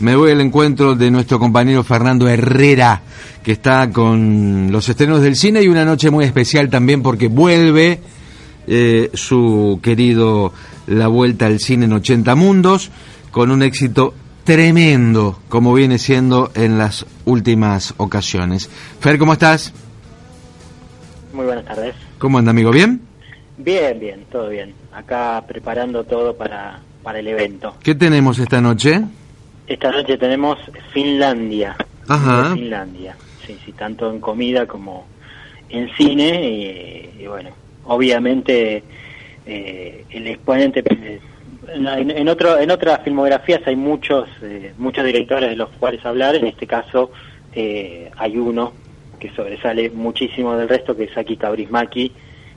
me voy al encuentro de nuestro compañero Fernando Herrera, que está con los estrenos del cine y una noche muy especial también porque vuelve eh, su querido La Vuelta al Cine en 80 Mundos, con un éxito tremendo, como viene siendo en las últimas ocasiones. Fer, ¿cómo estás? Muy buenas tardes. ¿Cómo anda, amigo? ¿Bien? Bien, bien, todo bien. Acá preparando todo para, para el evento. ¿Qué tenemos esta noche? Esta noche tenemos Finlandia. Ajá. Finlandia. Sí, sí, tanto en comida como en cine. Y, y bueno, obviamente eh, el exponente. En, en, otro, en otras filmografías hay muchos, eh, muchos directores de los cuales hablar. En este caso eh, hay uno que sobresale muchísimo del resto, que es Aki Kaurismäki,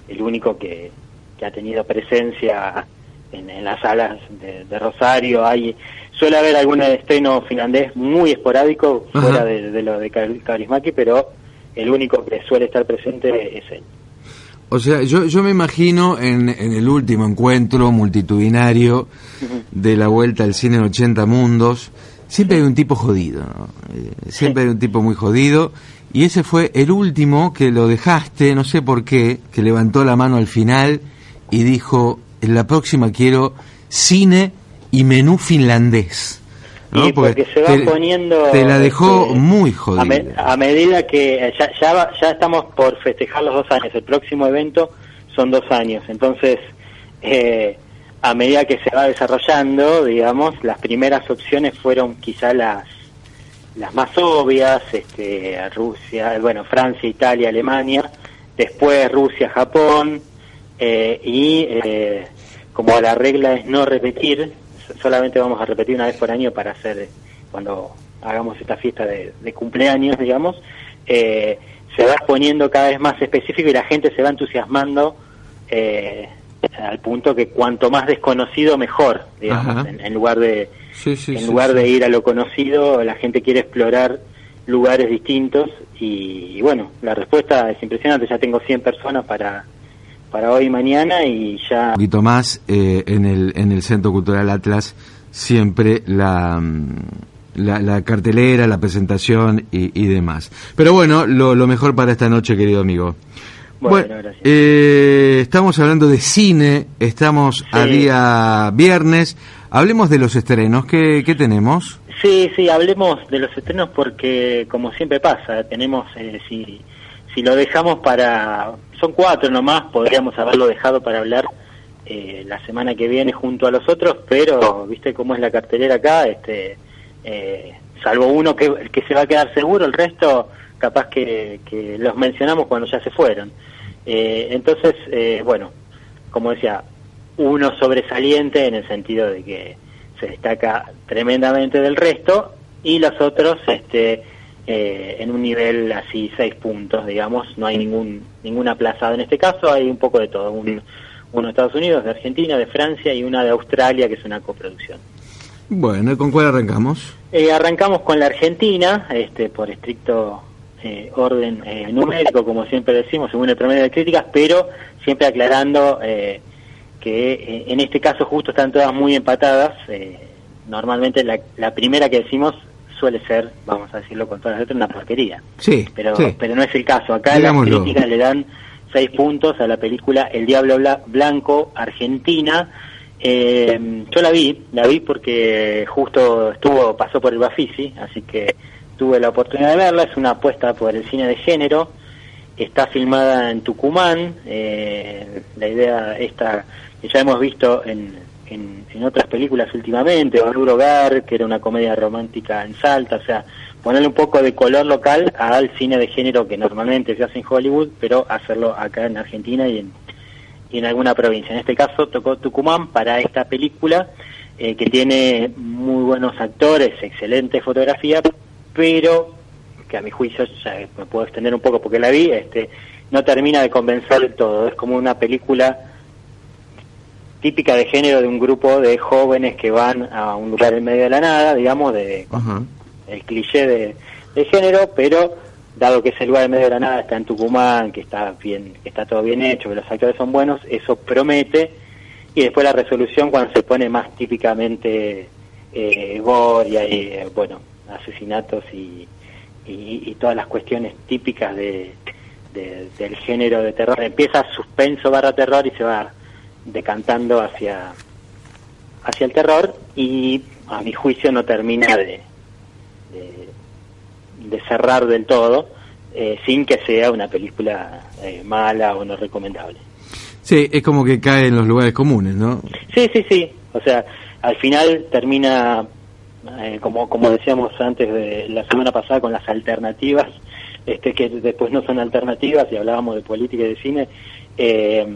el único que, que ha tenido presencia en, en las salas de, de, Rosario. Hay suele haber algún estreno finlandés muy esporádico Ajá. fuera de, de, lo de Kaurismäki, pero el único que suele estar presente es él. O sea, yo, yo me imagino en, en el último encuentro multitudinario uh -huh. de la vuelta al cine en 80 mundos, siempre hay un tipo jodido, ¿no? Eh, siempre sí. hay un tipo muy jodido. Y ese fue el último que lo dejaste, no sé por qué, que levantó la mano al final y dijo, en la próxima quiero cine y menú finlandés. ¿no? Y porque, porque, se va te, poniendo... Te la dejó este, muy jodida. A, me, a, medida que ya, ya, ya, estamos por festejar los dos años, el próximo evento son dos años, entonces eh, a medida que se va desarrollando, digamos, las primeras opciones fueron quizá las las más obvias, este, Rusia, bueno, Francia, Italia, Alemania, después Rusia, Japón, eh, y eh, como la regla es no repetir, solamente vamos a repetir una vez por año para hacer, cuando hagamos esta fiesta de, de cumpleaños, digamos, eh, se va poniendo cada vez más específico y la gente se va entusiasmando eh, al punto que cuanto más desconocido mejor, digamos, en, en, lugar de sí, sí, en sí, lugar de ir a lo conocido, la gente quiere explorar lugares distintos y, y, bueno, la respuesta es impresionante, ya tengo 100 personas para para hoy y mañana y ya... Un poquito más eh, en, el, en el Centro Cultural Atlas, siempre la, la, la cartelera, la presentación y, y, demás. Pero bueno, lo, lo mejor para esta noche, querido amigo. Bueno, bueno eh, estamos hablando de cine, estamos sí. a día viernes. Hablemos de los estrenos, ¿qué, qué tenemos? Sí, sí, hablemos de los estrenos porque, como siempre pasa, tenemos, eh, si, si lo dejamos para, son cuatro nomás, podríamos haberlo dejado para hablar eh, la semana que viene junto a los otros, pero viste cómo es la cartelera acá, este, eh, salvo uno que, que se va a quedar seguro, el resto capaz que, que los mencionamos cuando ya se fueron. Eh, entonces, eh, bueno, como decía, uno sobresaliente en el sentido de que se destaca tremendamente del resto y los otros, este, eh, en un nivel así seis puntos, digamos, no hay ningún ningún aplazado en este caso, hay un poco de todo, un, uno de Estados Unidos, de Argentina, de Francia y una de Australia que es una coproducción. Bueno, ¿con cuál arrancamos? Eh, arrancamos con la Argentina, este, por estricto eh, orden eh, numérico, como siempre decimos, según el promedio de críticas, pero siempre aclarando eh, que eh, en este caso justo están todas muy empatadas. Eh, normalmente la, la, primera que decimos suele ser, vamos a decirlo con todas las letras, una porquería. Sí, pero, sí. pero no es el caso. Acá Digámoslo. las críticas le dan seis puntos a la película El Diablo Blanco, Argentina. Eh, yo la vi, la vi porque justo estuvo, pasó por el Bafisi, así que tuve la oportunidad de verla, es una apuesta por el cine de género, está filmada en Tucumán, eh, la idea esta que ya hemos visto en, en, en otras películas últimamente, Valur Hogar, que era una comedia romántica en Salta, o sea, ponerle un poco de color local al cine de género que normalmente se hace en Hollywood, pero hacerlo acá en Argentina y en, y en alguna provincia. En este caso tocó Tucumán para esta película, eh, que tiene muy buenos actores, excelente fotografía, pero que a mi juicio ya me puedo extender un poco porque la vi, este, no termina de convencer todo. Es como una película típica de género de un grupo de jóvenes que van a un lugar en medio de la nada, digamos, de uh -huh. el cliché de, de, género, pero dado que ese lugar en medio de la nada está en Tucumán, que está bien, que está todo bien hecho, que los actores son buenos, eso promete y después la resolución cuando se pone más típicamente eh, gore y hay, bueno, asesinatos y, y, todas las cuestiones típicas de, del género de terror. Empieza suspenso barra terror y se va decantando hacia, hacia el terror y a mi juicio no termina de, de, cerrar del todo eh, sin que sea una película eh, mala o no recomendable. Sí, es como que cae en los lugares comunes, ¿no? Sí, sí, sí. O sea, al final termina, eh, como, como decíamos antes de la semana pasada, con las alternativas, este que después no son alternativas, y hablábamos de política y de cine, eh,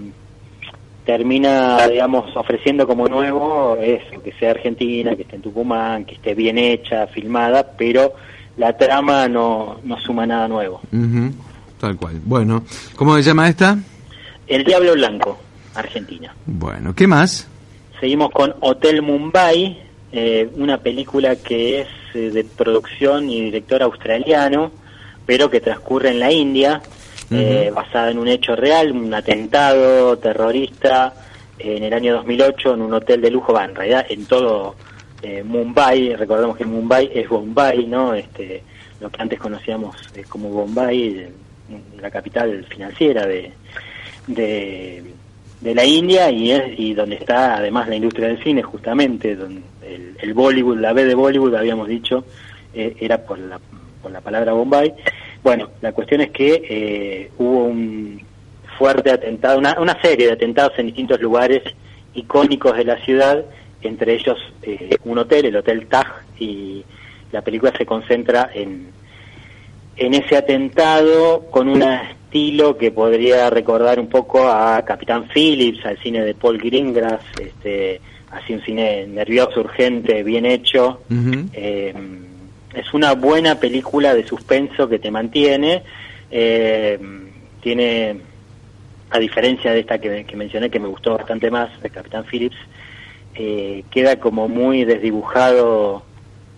termina, digamos, ofreciendo como nuevo eso, que sea Argentina, que esté en Tucumán, que esté bien hecha, filmada, pero la trama no, no suma nada nuevo. Tal cual. Bueno, ¿cómo se llama esta? El Diablo Blanco, Argentina. Bueno, ¿qué más? Seguimos con Hotel Mumbai, eh, una película que es eh, de producción y director australiano, pero que transcurre en la India, eh, basada en un hecho real, un atentado terrorista en el año 2008 en un hotel de lujo, va, en realidad en todo Mumbai, recordemos que Mumbai es Bombay, ¿no? Este, lo que antes conocíamos como Bombay, la capital financiera de, de, la India y, es, y donde está además la industria del cine, justamente, donde el, Bollywood, la B de Bollywood, habíamos dicho, eh, era por la, por la palabra Bombay. Bueno, la cuestión es que eh, hubo un fuerte atentado, una, una serie de atentados en distintos lugares icónicos de la ciudad, entre ellos eh, un hotel, el Hotel Taj, y la película se concentra en, en ese atentado con una estilo que podría recordar un poco a Capitán Phillips, al cine de Paul Greengrass, este, así un cine nervioso, urgente, bien hecho. Eh, es una buena película de suspenso que te mantiene. Eh, tiene, a diferencia de esta que, mencioné, que me gustó bastante más, de Capitán Phillips, eh, queda como muy desdibujado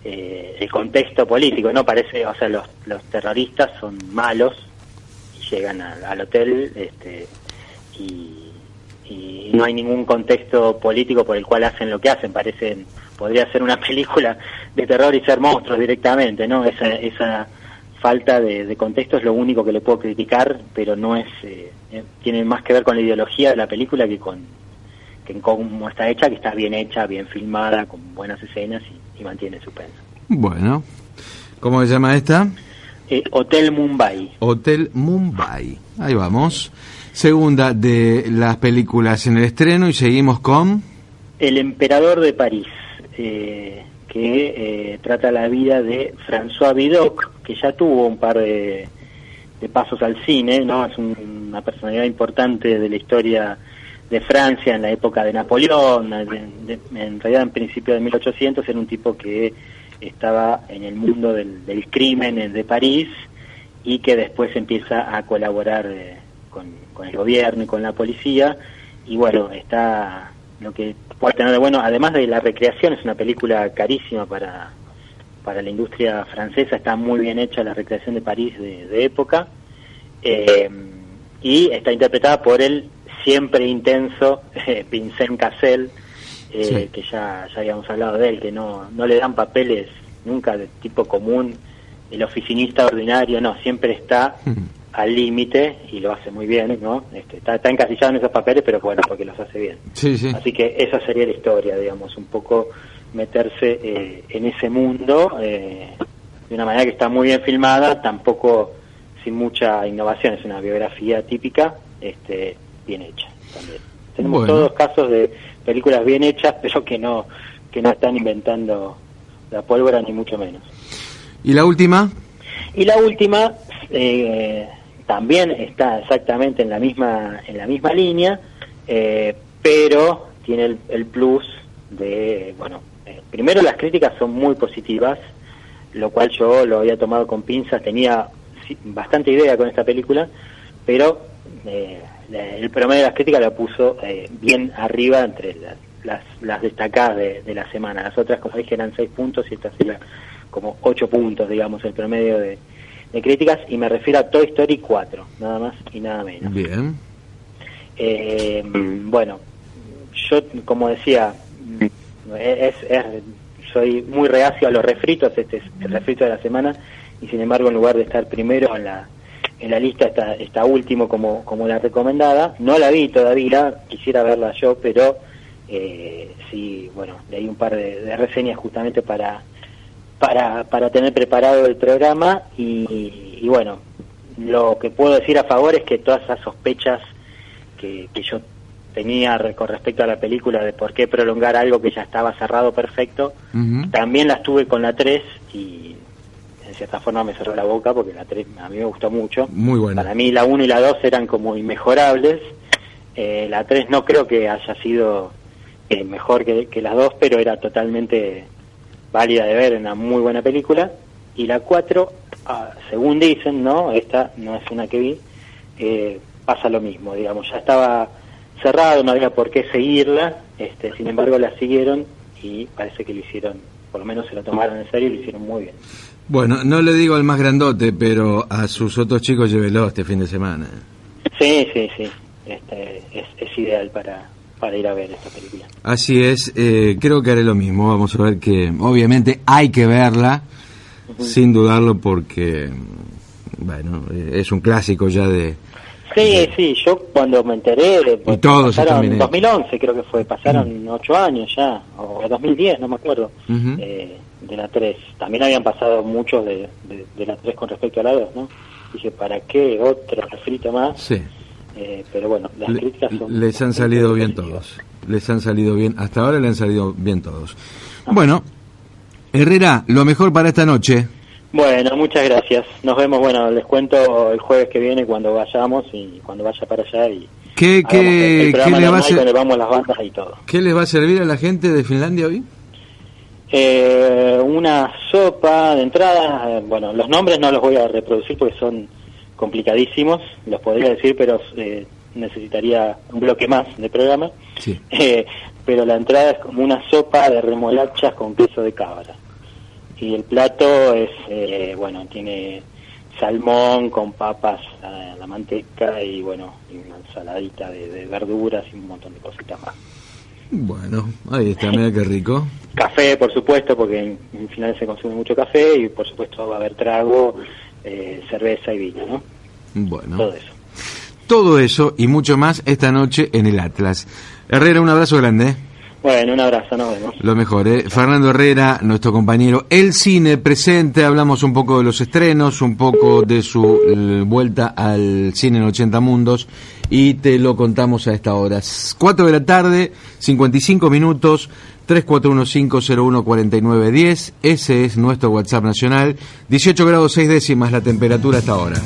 el contexto político, ¿no? Parece, o sea, los, los terroristas son malos, llegan al, hotel este, y, no hay ningún contexto político por el cual hacen lo que hacen. Parecen, podría ser una película de terror y ser monstruos directamente, ¿no? Esa, esa falta de, contexto es lo único que le puedo criticar, pero no es, eh, eh, tiene más que ver con la ideología de la película que con, que cómo está hecha, que está bien hecha, bien filmada, con buenas escenas y, y mantiene suspenso. Bueno, ¿cómo se llama esta? Eh, Hotel Mumbai. Hotel Mumbai. Ahí vamos. Segunda de las películas en el estreno y seguimos con... El Emperador de París, eh, que eh, trata la vida de François Vidocq, que ya tuvo un par de, pasos al cine, ¿no? Es una personalidad importante de la historia de Francia en la época de Napoleón, en realidad en principio de 1800 era un tipo que estaba en el mundo del, crimen de París y que después empieza a colaborar eh, con, el gobierno y con la policía y bueno, está lo que puede tener de bueno, además de la recreación, es una película carísima para, para la industria francesa, está muy bien hecha la recreación de París de, época eh, y está interpretada por el siempre intenso Vincent Cassel, eh, que ya, ya habíamos hablado de él, que no, no le dan papeles nunca de tipo común, el oficinista ordinario, no, siempre está al límite y lo hace muy bien, ¿no? Este, está, está, encasillado en esos papeles, pero bueno, porque los hace bien. Así que esa sería la historia, digamos, un poco meterse eh, en ese mundo eh, de una manera que está muy bien filmada, tampoco sin mucha innovación, es una biografía típica, este, bien hecha también. Tenemos todos casos de películas bien hechas, pero que no que no están inventando la pólvora ni mucho menos. ¿Y la última? Y la última eh, también está exactamente en la misma en la misma línea, eh, pero tiene el, plus de bueno, eh, primero las críticas son muy positivas, lo cual yo lo había tomado con pinzas, tenía bastante idea con esta película, pero el promedio de las críticas la puso bien arriba entre las las, destacadas de, la semana. Las otras, como dije, eran seis puntos y esta sería como ocho puntos, digamos, el promedio de, críticas. Y me refiero a Toy Story 4, nada más y nada menos. Bien. Eh, bueno, yo, como decía, es, soy muy reacio a los refritos, este es el refrito de la semana, y sin embargo en lugar de estar primero en la, en la lista está, está último como, como la recomendada. No la vi todavía, quisiera verla yo, pero eh, sí, bueno, leí un par de, reseñas justamente para, para, para tener preparado el programa y, y, bueno, lo que puedo decir a favor es que todas esas sospechas que, que yo tenía con respecto a la película de por qué prolongar algo que ya estaba cerrado perfecto, también las tuve con la 3 y en cierta forma me cerró la boca porque la 3 a mí me gustó mucho. Muy buena. Para mí la 1 y la 2 eran como inmejorables. Eh, la 3 no creo que haya sido eh, mejor que, que las dos, pero era totalmente válida de ver, una muy buena película. Y la 4, ah, según dicen, ¿no? Esta no es una que vi, eh, pasa lo mismo, digamos, ya estaba cerrado, no había por qué seguirla, este, sin embargo la siguieron y parece que lo hicieron, por lo menos se lo tomaron en serio y lo hicieron muy bien. Bueno, no le digo al más grandote, pero a sus otros chicos llévelo este fin de semana. Sí, sí, sí, este, es, ideal para, para ir a ver esta película. Así es, eh, creo que haré lo mismo, vamos a ver que obviamente hay que verla, sin dudarlo porque, bueno, es un clásico ya de Sí, sí, yo cuando me enteré, de, y todos pasaron en 2011 creo que fue, pasaron ocho años ya, o 2010, no me acuerdo, eh, de la 3. También habían pasado muchos de, de, la 3 con respecto a la 2, ¿no? Dije, ¿para qué otro refrito más? Sí. Eh, pero bueno, las críticas son... Les han salido bien todos, les han salido bien, hasta ahora le han salido bien todos. Ah. Bueno, Herrera, lo mejor para esta noche. Bueno, muchas gracias. Nos vemos, bueno, les cuento el jueves que viene cuando vayamos y cuando vaya para allá y ¿Qué, qué, ¿qué le va a vamos las bandas y todo. ¿Qué les va a servir a la gente de Finlandia hoy? Eh, una sopa de entrada, eh, bueno, los nombres no los voy a reproducir porque son complicadísimos, los podría decir, pero eh, necesitaría un bloque más de programa. Sí. Eh, pero la entrada es como una sopa de remolachas con queso de cabra y el plato es, eh, bueno, tiene salmón con papas a la manteca y bueno, y una ensaladita de, verduras y un montón de cositas más. Bueno, ahí está, mira qué rico. Café, por supuesto, porque en, final se consume mucho café y por supuesto va a haber trago, eh, cerveza y vino, ¿no? Bueno. Todo eso. Todo eso y mucho más esta noche en el Atlas. Herrera, un abrazo grande. Bueno, un abrazo, nos vemos. Lo mejor, ¿eh? Fernando Herrera, nuestro compañero. El cine presente, hablamos un poco de los estrenos, un poco de su eh, vuelta al cine en 80 mundos y te lo contamos a esta hora. 4 de la tarde, 55 minutos, 3415014910, ese es nuestro WhatsApp nacional, 18 grados 6 décimas la temperatura hasta ahora.